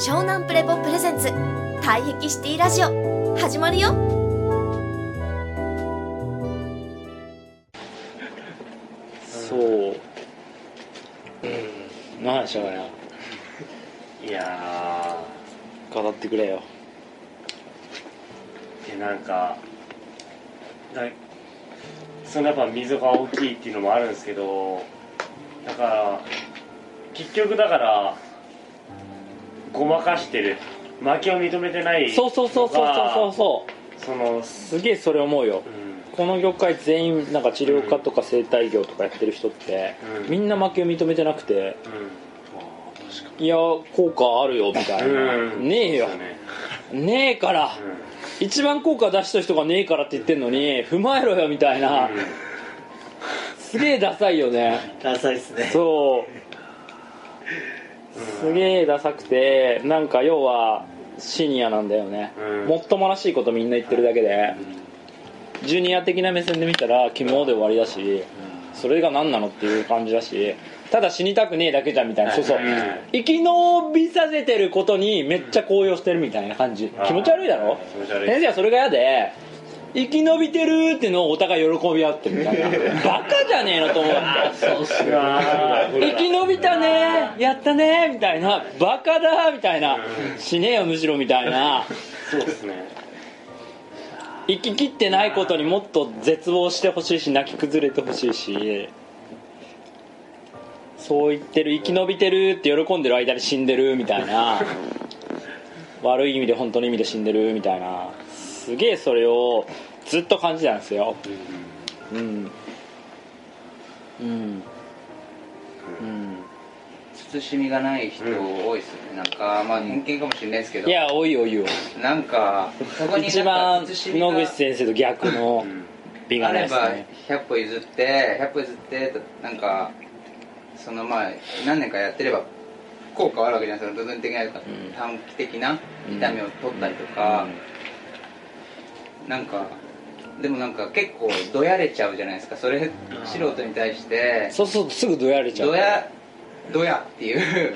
湘南プレポプレゼンツ。退癖シティラジオ。始まるよ。そう。うん。何話したかない。や語ってくれよ。ーでなんかだそのやっぱ溝が大きいっていうのもあるんですけどだから結局だからごまかしてる。負けを認めてないそうそうそうそうそうそう。そのすげえそれ思うよ。うん。この業界全員なんか治療家とか生態業とかやってる人って、うん。みんな負けを認めてなくてういや効果あるよみたいな、うん。ねえよ。ね。ねえから、一番効果出した人がねえからって言ってんのに踏まえろよみたいな、うん。すげえダサいよね。ダサいっすね。そうすげえダサくてなんか要はシニアなんだよね、うん。もっともらしいことみんな言ってるだけで、ジュニア的な目線で見たらキモで終わりだし、それが何なのっていう感じだしただ死にたくねえだけじゃんみたいな、そうそう。生き延びさせてることにめっちゃ高揚してるみたいな感じ、気持ち悪いだろ？先生はそれが嫌で生き延びてるってのをお互い喜び合ってるみたいな。バカじゃねえのと思う。そうっすうわー生き延びたねやったねみたいな。バカだみたいな。死ねえよむしろみたいな。そうですね。生ききってないことにもっと絶望してほしいし泣き崩れてほしいし。そう言ってる生き延びてるって喜んでる間に死んでるみたいな。悪い意味で本当の意味で死んでるみたいな。すげえそれをずっと感じたんですよ。うん。うん。うん慎みがない人多いですよね、なんかまあ偏見かもしれないですけど。いや多いよ多いよ。なんかそこに一番野口先生と逆の美がないあればですね100歩譲って100歩譲ってなんかそのまあ何年かやってれば効果はあるわけじゃないですか。部分的なん。短期的な痛みを取ったりとか、なんかでもなんか結構どやれちゃうじゃないですか。それ素人に対して。そうそうすぐどやれちゃうどやどやっていう。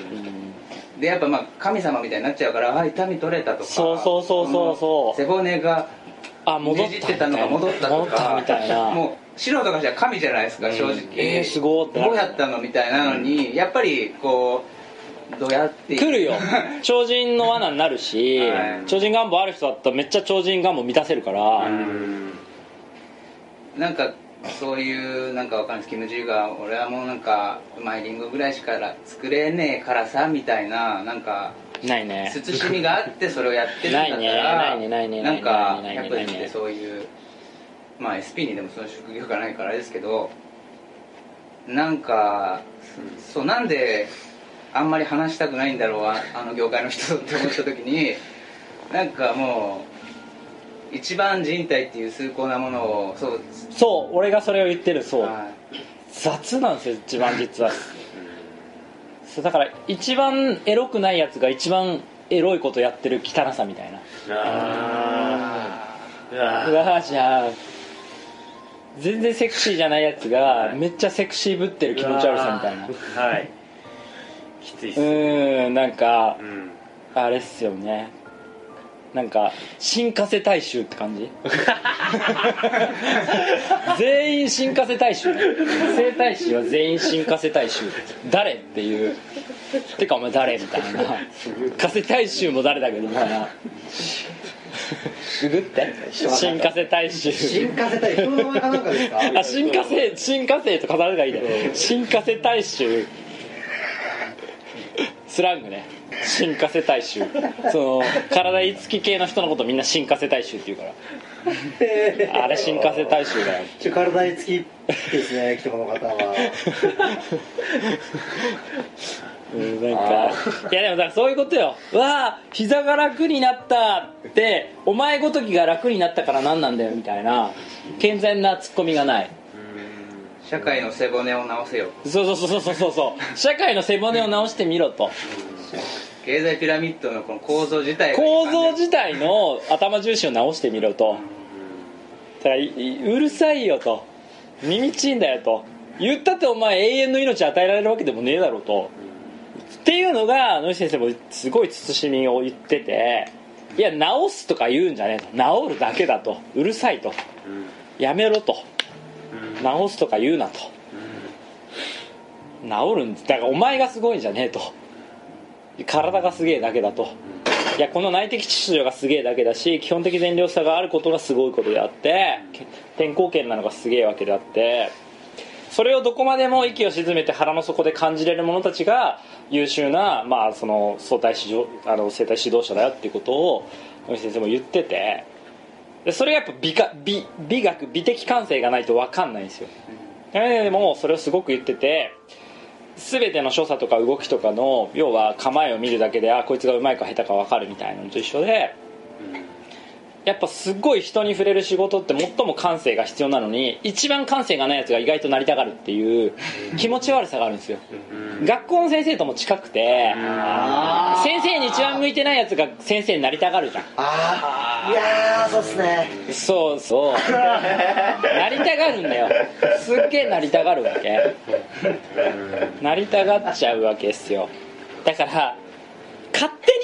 うん。でやっぱまあ神様みたいになっちゃうからあ痛み取れたとか。そうそうそうそうそう。背骨があ戻ってたのが戻ったとか。みたいな。もう素人からしたら神じゃないですか、正直。えーすごどうやったのみたいなのに、やっぱりこうどうやって。来るよ。超人の罠になるし、はい。超人願望ある人だったらめっちゃ超人願望満たせるから、うん。なんかそういうなんかわかんないですキム・ジーが俺はもうなんかうまいリンゴぐらいしか作れねえからさみたいななんかないね。慎みがあってそれをやってるんだったらないね。ないねねなんかやっぱりってそういうまあ SP にでもその職業がないからあれですけどなんかそうなんであんまり話したくないんだろうああの業界の人って思った時になんかもう一番人体っていう崇高なものをそう。そう俺がそれを言ってるそう。はい。雑なんですよ一番実は。そうだから一番エロくないやつが一番エロいことやってる汚さみたいな。あー。うわうわじゃあ全然セクシーじゃないやつがめっちゃセクシーぶってる気持ち悪さみたいな。はい。きついっすうーんなんかうん。あれっすよねなんか新加瀬大衆って感じ？全員新加瀬大衆生大使は全員新加瀬大衆。誰っていう。てかお前誰みたいな。加瀬大衆も誰だけどまあググって？新加瀬大衆。新化せたい人の名前かなんかですか？あ新加瀬新加瀬と飾るがいいね。新加瀬大衆。スラングね新加瀬大衆その体いつき系の人のことみんな新加瀬大衆って言うから。あれ新加瀬大衆だよ。ちょ体につきですねこの方は。うんなんかいやでもだからそういうことよ。わあ膝が楽になったってお前ごときが楽になったから何なんだよみたいな健全なツッコミがない社会の背骨を直せよ。そうそうそうそうそう。そう社会の背骨を直してみろと。経済ピラミッドのこの構造自体が構造自体の頭重心を直してみろと。だからうるさいよと。耳ちいんだよと。言ったってお前永遠の命与えられるわけでもねえだろうと。っていうのが野口先生もすごい慎みを言ってて。いや治すとか言うんじゃねえと。治るだけだと。うるさいと。うん。やめろと。うん治すとか言うなと。治るんだからお前がすごいんじゃねえと。体がすげえだけだと。いやこの内的秩序がすげえだけだし基本的善良さがあることがすごいことであって転校権なのがすげえわけであってそれをどこまでも息を沈めて腹の底で感じれる者たちが優秀な、まあ、その相対指導あの生体指導者だよっていうことを先生も言っててでそれがやっぱ美か美美学美的感性がないと分かんないんですよ。でもそれをすごく言ってて全ての所作とか動きとかの要は構えを見るだけであこいつがうまいか下手か分かるみたいなのと一緒でやっぱすっごい人に触れる仕事って最も感性が必要なのに一番感性がないやつが意外となりたがるっていう気持ち悪さがあるんですよ。学校の先生とも近くてあ先生に一番向いてないやつが先生になりたがるじゃん。あー。いやーそうっすね。そうそう。なりたがるんだよ。すっげえなりたがるわけ。なりたがっちゃうわけですよ。だから勝手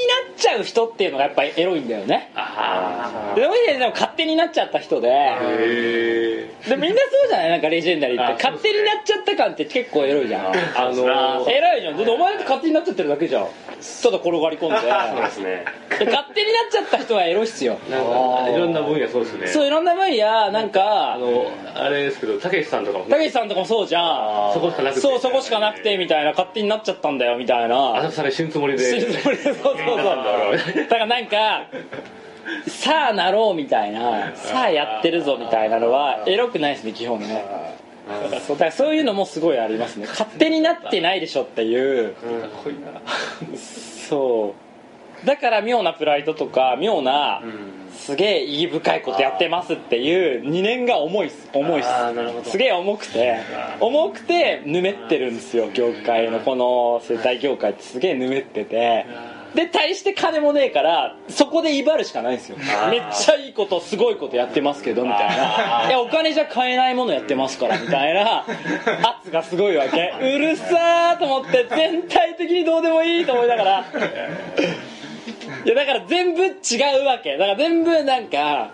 ちゃう人っていうのがやっぱりエロいんだよね。あでもでも勝手になっちゃった人で。でみんなそうじゃない？なんかレジェンダリーって。勝手になっちゃった感って結構エロいじゃん。あの偉いじゃん。だってお前って勝手になっちゃってるだけじゃん。ただ転がり込んで。そうですね。で勝手になっちゃった人はエロいっすよ。なんかいろんな分野そうですね。そういろんな分野なんかあのあれですけどたけしさんとかも。たけしさんとかもそうじゃん。そこしかなくて。そうそこしかなくてみたいな。勝手になっちゃったんだよみたいな。浅草で死ぬつもりで。死ぬつもりで。そうそうそうだからなんかさあなろうみたいなさあやってるぞみたいなのはエロくないですね基本ね。そうだからそういうのもすごいありますね。勝手になってないでしょっていう。そう。だから妙なプライドとか妙なすげえ意義深いことやってますっていう2年が重いっす。重いっす。すげえ重くて重くてぬめってるんですよ業界の。この世帯業界ってすげえぬめっててで対して金もねえからそこで威張るしかないんですよ。めっちゃいいことすごいことやってますけどみたいな。いやお金じゃ買えないものやってますからみたいな。圧がすごいわけ。うるさーと思って全体的にどうでもいいと思いながら。いやだから全部違うわけ。だから全部なんか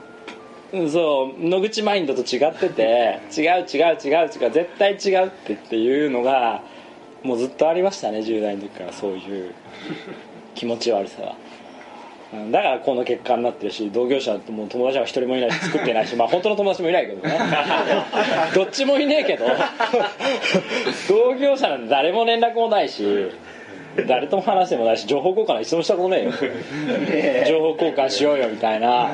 うんそう野口マインドと違ってて違う違う違う違う絶対違うってっていうのがもうずっとありましたね10代の時からそういう気持ち悪さ。はうんだからこの結果になってるし同業者ともう友達は一人もいないし作ってないし まあ本当の友達もいないけどね。どっちもいねえけど。同業者なんて誰も連絡もないし誰とも話してもないし情報交換は一度もしたことねえよ。情報交換しようよみたいな。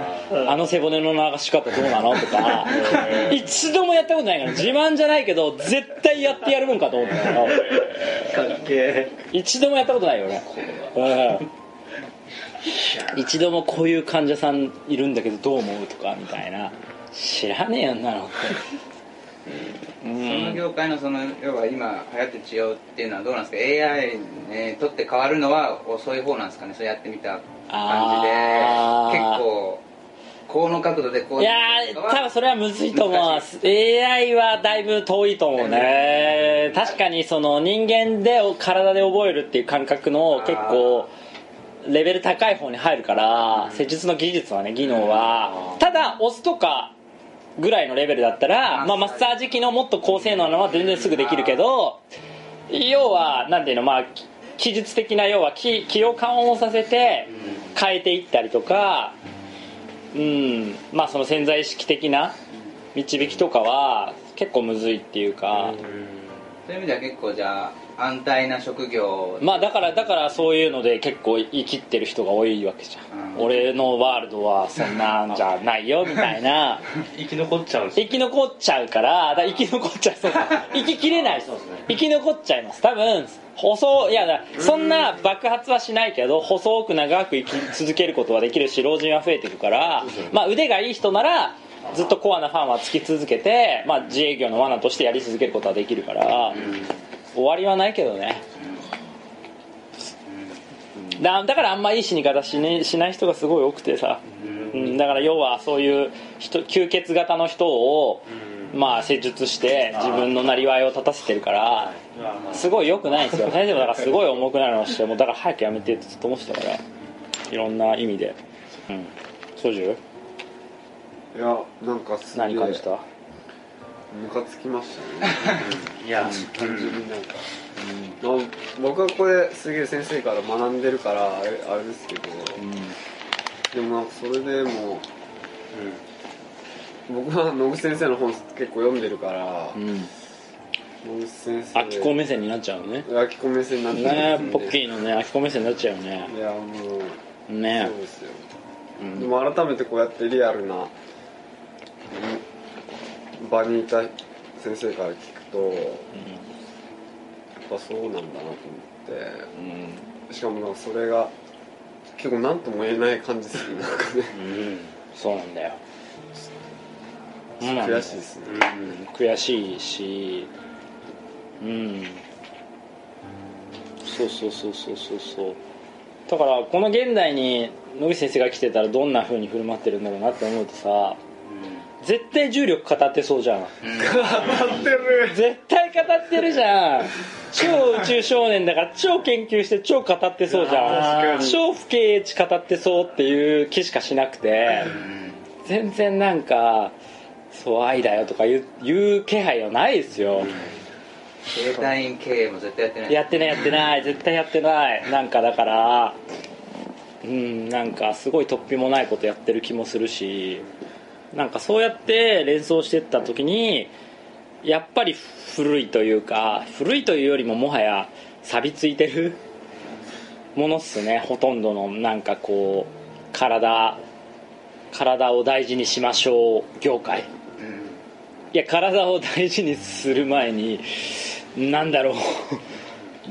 あの背骨の流し方どうなのとか。一度もやったことないから自慢じゃないけど絶対やってやるもんかと思ったけど一度もやったことないよ俺、うん、一度もこういう患者さんいるんだけどどう思うとかみたいな。知らねえよんなのってうそのん業界のその要は今流行ってる治療っていうのはどうなんですか？AI にとって変わるのは遅い方なんですかね？そうやってみた感じで。結構この角度でこういやー多分それはむずいと思います。AI はだいぶ遠いと思うね。確かにその人間で体で覚えるっていう感覚の結構レベル高い方に入るから施術の技術はね技能は。ただ押すとかぐらいのレベルだったら、まあ、マッサージ機のもっと高性能なのは全然すぐできるけど要はなんていうのまあき技術的な要は気気を緩和させて変えていったりとかうんまあその潜在意識的な導きとかは結構むずいっていうか、そういう意味では結構じゃあ安泰な職業。まあだからだからそういうので結構生きってる人が多いわけじゃん、うん。俺のワールドはそんなんじゃないよみたいな。生き残っちゃう生き残っちゃうからだから生き残っちゃうそう。生ききれない生き残っちゃいます。多分細いやだそんな爆発はしないけど細く長く生き続けることはできるし老人は増えていくから、まあ、腕がいい人ならずっとコアなファンはつき続けて、まあ、自営業の罠としてやり続けることはできるから、終わりはないけどね。だだからあんまいい死に方し,、ね、しない人がすごい多くてさ、うん、だから要はそういう人吸血型の人を、まあ、施術して自分のなりわいを立たせてるからすごい良くないんですよ。先生もだからすごい重くなるのをしてもうだから早くやめてってずっと思ってたから。いろんな意味で。うん。ソジュいやなんかすげえ。何感じた？ムカつきましたね。いや。単純になんか、まあ僕はこれすげえ先生から学んでるからあれあれですけど。でもなんかそれでも僕は野口先生の本結構読んでるからうん、先生。アキコ目線になっちゃうのね。秋子目線になってねますんでポッキーのねアキコ目線になっちゃうよね。いやもう。ねそうですよ。うん。でも改めてこうやってリアルなうん場にいた先生から聞くとやっぱそうなんだなと思って。うん。しかもなんかそれが結構何とも言えない感じするなんかね。うん。そうなんだよ。悔しいですね。うん。悔しいしうん。そうそうそうそうそうそう。だからこの現代に野口先生が来てたらどんな風に振る舞ってるんだろうなって思うとさ絶対重力語ってそうじゃん。絶対語ってるじゃん。超宇宙少年だから超研究して超語ってそうじゃん。超不敬地語ってそうっていう気しかしなくて。全然なんかそう愛だよとか言う言う気配はないですよ。携帯員経営も絶対やってない。やってないやってない。絶対やってない。なんかだからうんなんかすごい突飛もないことやってる気もするしなんかそうやって連想してった時にやっぱり古いというか古いというよりももはや錆びついてるものっすね。ほとんどのなんかこう体体を大事にしましょう業界。いや体を大事にする前になんだろう。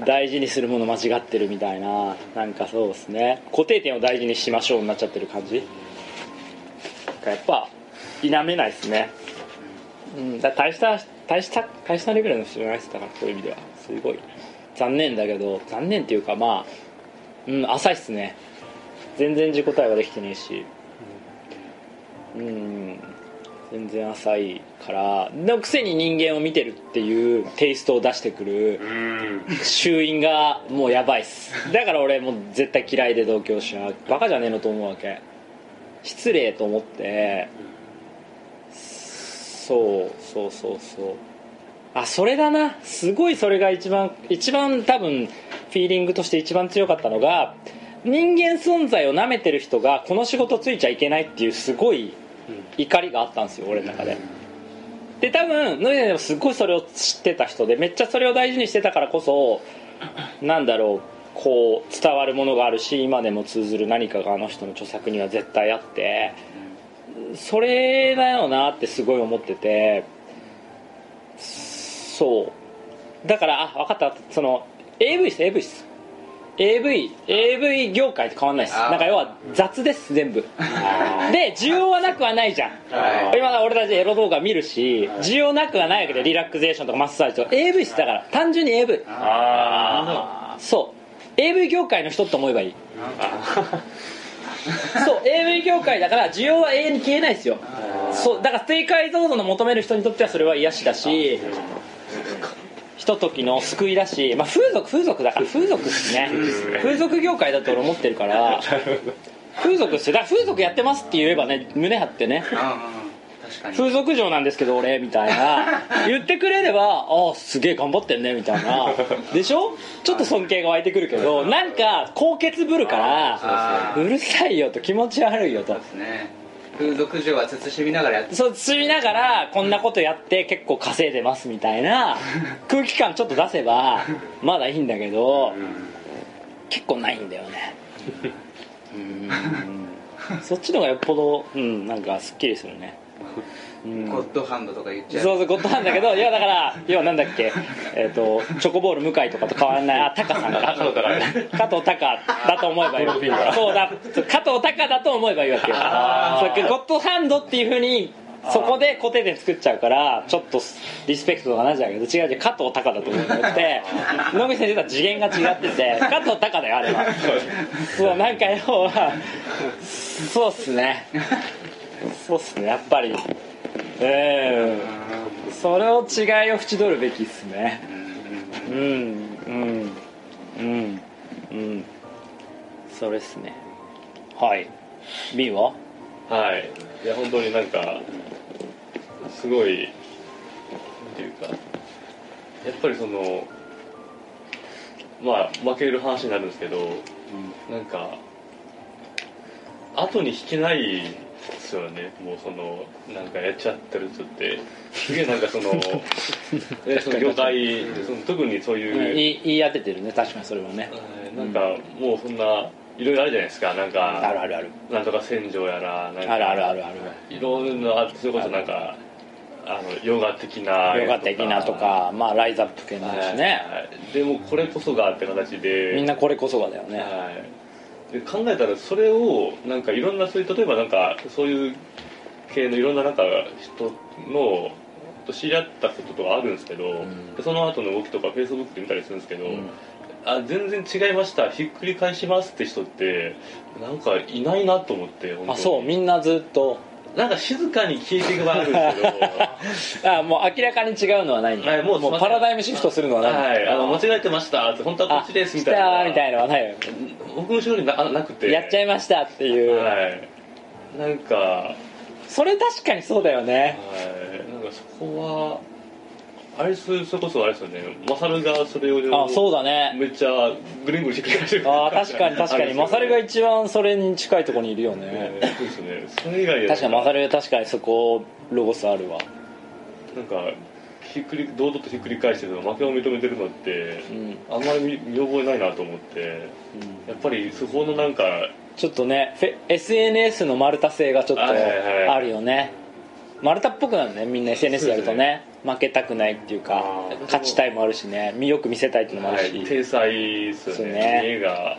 大事にするもの間違ってるみたいな。なんかそうですね。固定点を大事にしましょうになっちゃってる感じ。がやっぱ否めないですね。うん。だ大した大した大したレベルの人じゃないですだからそういう意味では。すごい。残念だけど残念っていうかまあうん浅いっすね。全然自己対話できてねえし。うん。全然浅いからのくせに人間を見てるっていうテイストを出してくるうん。衆院がもうやばいっす。だから俺もう絶対嫌いで同居しなバカじゃねえのと思うわけ。失礼と思ってそうそうそうそう。あそれだな。すごいそれが一番一番多分フィーリングとして一番強かったのが人間存在をなめてる人がこの仕事ついちゃいけないっていうすごい怒りがあったんですよ俺の中で。で多分ノイネでもすごいそれを知ってた人でめっちゃそれを大事にしてたからこそなんだろうこう伝わるものがあるし今でも通ずる何かがあの人の著作には絶対あってそれだよなってすごい思っててそう。だからあ分かった。その AV っす AV っす。AV, AV 業界と変わんないです。なんか要は雑です全部。で需要はなくはないじゃん。はい。今俺たちエロ動画見るし需要なくはないわけでリラクゼーションとかマッサージとか。AV っす。だから単純に AV あそう。AV 業界の人って思えばいい そう AV 業界だから需要は永遠に消えないですよ。そうだから低解像度の求める人にとってはそれは癒しだしひとときの救いだし、まあ、風俗風俗だから 風俗っすね。風俗業界だと俺思ってるから 風俗っすよ。だから風俗やってますって言えばね胸張ってね風俗嬢なんですけど俺みたいな。言ってくれればああすげえ頑張ってんねみたいな。でしょ？ちょっと尊敬が湧いてくるけどなんか高潔ぶるからうるさいよと気持ち悪いよと。ですね。風俗嬢は慎みながらやって。そう積みながらこんなことやって結構稼いでますみたいな 空気感ちょっと出せばまだいいんだけど結構ないんだよね。うん。そっちの方がよっぽどうんなんかすっきりするね。うんゴッドハンドとか言っちゃう。そうそうゴッドハンドだけど いやだから要はなんだっけえっ、とチョコボール向井とかと変わらないあタカさんか加藤タカだと思えばいいそうだ加藤タカだと思えばいいわけよゴッドハンドっていうふうにそこで固定点作っちゃうからちょっとリスペクトとかなっちゃうけど違う違う加藤タカだと思うんじゃなくて。野口先生とは次元が違ってて加藤タカだよあれは。そうなんか要はそうっすねそうっすねやっぱり。うん。それを違いを縁取るべきっすね。うん。うん。うん。うん。それっすね。はい。B は？はい。いや本当になんかすごいなんていうかやっぱりそのまあ負ける話になるんですけど、なんか後に引けないですよね。もうそのなんかやっちゃってる人って。すげえなんかその えその業界でその特にそういう、言い言い当ててるね。確かにそれはね。はい。なんかもうそんないろいろあるじゃないですか。なんあかるあるある。なんとか戦場やらなんかあるあるあるある。いろんなそれこそなんかあのヨガ的なヨガ的なとかまあライズアップ系もあるしね。はい。でもこれこそがって形で。みんなこれこそがだよね。はい、で考えたらそれをなんかいろんなそういう例えばなんかそういう系のいろんななんか人のと知り合ったこととかあるんですけど、ん。でその後の動きとかフェイスブックで見たりするんですけど、ん。あ全然違いました。ひっくり返しますって人ってなんかいないなと思ってあそう。みんなずっとなんか静かに消えていく場合あるんですけど。あもう明らかに違うのはないんだはいもうパラダイムシフトするのはないはいあの間違えてましたって本当はこっちですみたいな。たみたいのはないよ。僕の後ろにななくて。やっちゃいましたっていう、はい。なんか。はそれ確かにそうだよね。い。なんかそこはあれそれこそあれですよねマサルがそれをあそうだね。めっちゃぐるんぐるんひっくり返してる。あー確かに確かに。マサルが一番それに近いところにいるよね。えーそうですね。それ以外で確かにマサル確かにそこロゴスあるわ。なんかひっくり堂々とひっくり返してるの負けを認めてるのってうん、あんまり見見覚えないなと思ってやっぱりそこのなんかちょっとね SNS の丸太性がちょっとはいはいはい。あるよね。丸太っぽくなるねみんな SNS やるとね負けたくないっていうか勝ちたいもあるしね。魅力見せたいっていうのもあるし、はい、体裁ですよね。そうね。家が。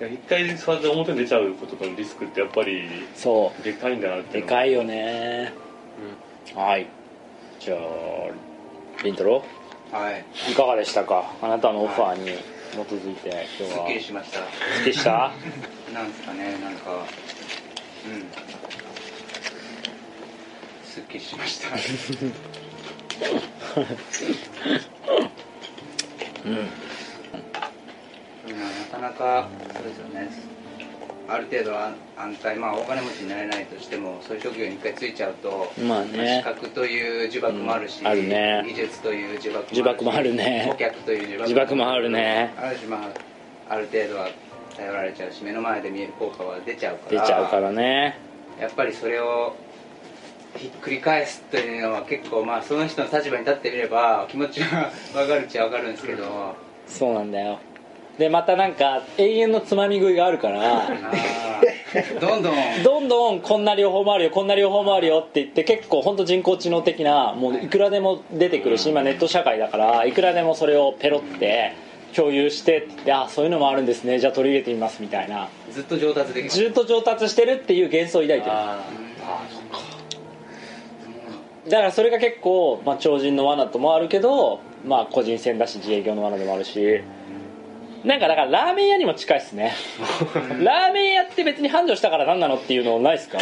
いや一回そうやって表に出ちゃうことのリスクってやっぱりそでかいんだなっうてでかいよね、はい。じゃあリントロはい。いかがでしたか？あなたのオファーに基づいて今日すっはきりしました。すっきりした？なんですかねなんか。うん。すっきりしました うん。なかなかそうですよね。ある程度は安泰まあお金持ちになれないとしてもそういう職業に一回ついちゃうとまあ資ね格という呪縛もあるし、うん。あるね技術という呪縛もあるし呪縛もあるね。顧客という呪縛呪縛もあるね。あるしまあある程度は頼られちゃうし目の前で見える効果は出ちゃうから出ちゃうからね。やっぱりそれをひっくり返すというのは結構まあその人の立場に立ってみれば気持ちは分かるっちゃ分かるんですけど、そうなんだよ。でまたなんか永遠のつまみ食いがあるから。どんどん。どんどんこんな両方もあるよこんな両方もあるよって言って結構本当人工知能的なもういくらでも出てくるし今ネット社会だからいくらでもそれをペロって共有してってあそういうのもあるんですね。じゃあ取り入れてみますみたいな。ずっと上達できる。ずっと上達してるっていう幻想を抱いてるだからそれが結構、まあ、超人の罠ともあるけど、まあ、個人戦だし自営業の罠でもあるし。なんかだからラーメン屋にも近いっすね。ラーメン屋って別に繁盛したから何なのっていうのないっすか？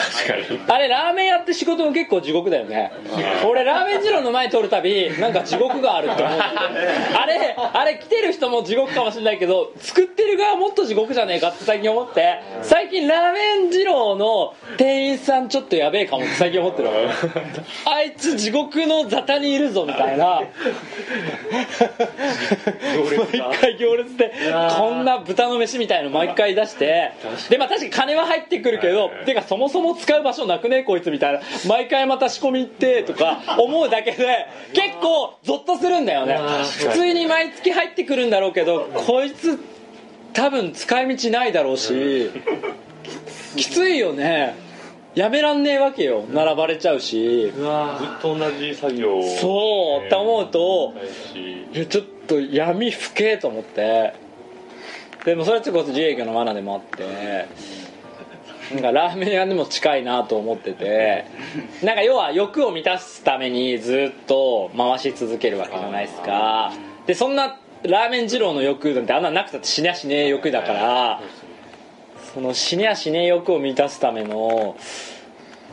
あれラーメン屋って仕事も結構地獄だよね。俺ラーメン二郎の前通るたびなんか地獄があるって思うあれあれ来てる人も地獄かもしれないけど作ってる側もっと地獄じゃねえかって最近思って。最近ラーメン二郎の店員さんちょっとやべえかもって最近思ってる。あいつ地獄の沙汰にいるぞみたいな。毎回行列で こんな豚の飯みたいの毎回出してでまあ確かに金は入ってくるけどてかそもそも使う場所なくねえこいつみたいな。毎回また仕込み行ってとか思うだけで結構ゾッとするんだよね。普通に毎月入ってくるんだろうけどこいつ多分使い道ないだろうしきついよね。やめらんねえわけよ。並ばれちゃうし。ずっと同じ作業をそうって思うとちょっと闇ふけと思ってでもそれはちょっと自営業の罠でもあってなんかラーメン屋にも近いなと思っててなんか要は欲を満たすためにずっと回し続けるわけじゃないですか。でそんなラーメン二郎の欲なんてあんななくたって死にゃしねえ欲だからその死にゃしねえ欲を満たすための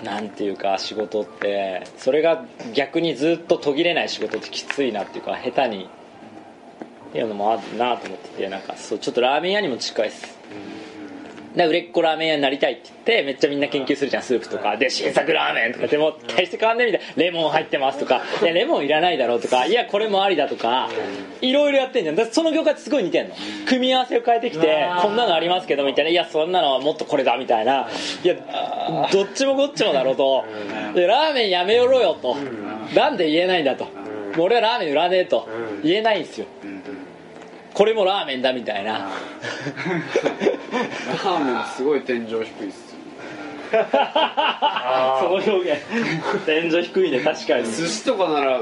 なんていうか仕事ってそれが逆にずっと途切れない仕事ってきついなっていうか下手にっていうのもあるなと思っててなんかそうちょっとラーメン屋にも近いです。で売れっ子ラーメン屋になりたいって言ってめっちゃみんな研究するじゃんスープとか。で新作ラーメンとかでも大して変わんねえみたいなレモン入ってますとか。いやレモンいらないだろうとか。いやこれもありだとか。いろいろやってんじゃん。だその業界ってすごい似てんの。組み合わせを変えてきてこんなのありますけどみたいな。いやそんなのはもっとこれだみたいな。いやどっちもこっちもだろうと。でラーメンやめよろよと。なんで言えないんだと。俺はラーメン売らねえと。言えないんですよこれもラーメンだみたいな。ラーメンすごい天井低いっすよ その表現。天井低いね確かに。寿司とかなら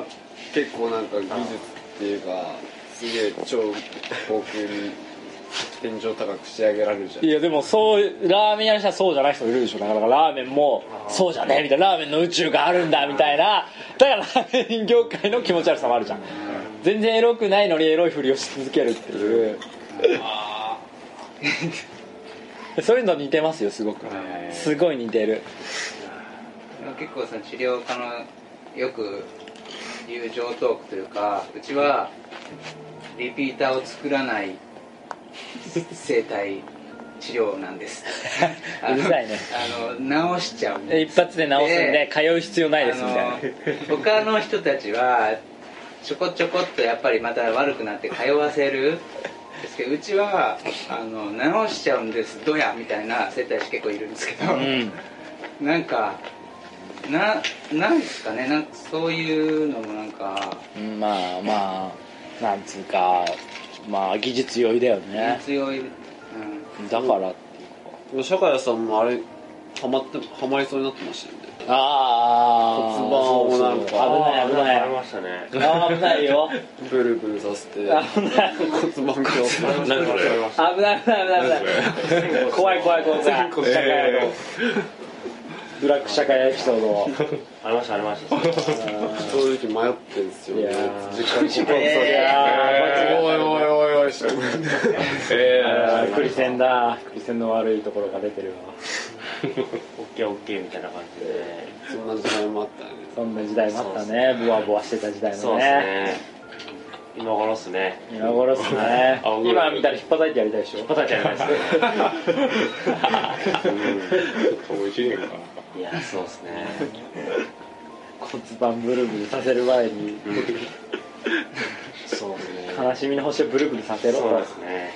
結構なんか技術っていうかすげえ超高級に天井高く仕上げられるじゃん。いやでもそうラーメン屋にしたらそうじゃない人いるでしょ。なかなかラーメンもそうじゃねえみたいなラーメンの宇宙があるんだみたいなだからラーメン業界の気持ち悪さもあるじゃん全然エロくないのにエロいふりをし続けるっていう。そういうの似てますよすごく。すごい似てる。結構その治療家のよく言う上トークというかうちはリピーターを作らない生態治療なんです。うるさいね。あの治しちゃう一発で治すんで通う必要ないですみたいな。他の人たちはちょこちょこっとやっぱりまた悪くなって通わせるですけどうちはあの治しちゃうんですどやみたいな生態師結構いるんですけど、うん。なんかななんですかねなんかそういうのもなんかうんまあまあなんつうかまあ技術酔いだよね。強い、うん、だから坂谷さんもあれハマってハマりそうになってましたよねああ骨盤をなんか。危ない危ない。ありましたね。危ないよ。ブルブルさせて。危ない。骨盤矯正何それ。危ない危ない危ない。危ない怖い怖い怖い怖い。社会のブラック社会エピソードを。ありましたありました。正直迷ってんすよいやー。実家にいやーおいおいおいおい クリセンだ。クリセンの悪いところが出てるわオッケーオッケーみたいな感じで。そんな時代もあったよね。そんな時代もあったね。ボワボワしてた時代そうもねですね。今頃っすね。今頃っすね。今見たら引っ叩いてやりたいでしょ？答えちゃいます。ねもう一年かいやそうですね。骨盤ブルブルさせる前に。そうですね。悲しみの星をブルブルさせろそうとですね。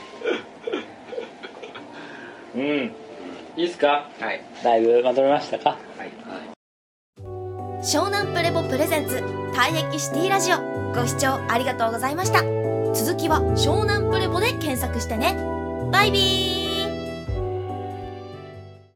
うんいいっすか？はい。だいぶまとめましたか？はい。湘南プレボプレゼンツ退役シティラジオ。ご視聴ありがとうございました。続きは湘南プレボで検索してね。バイビー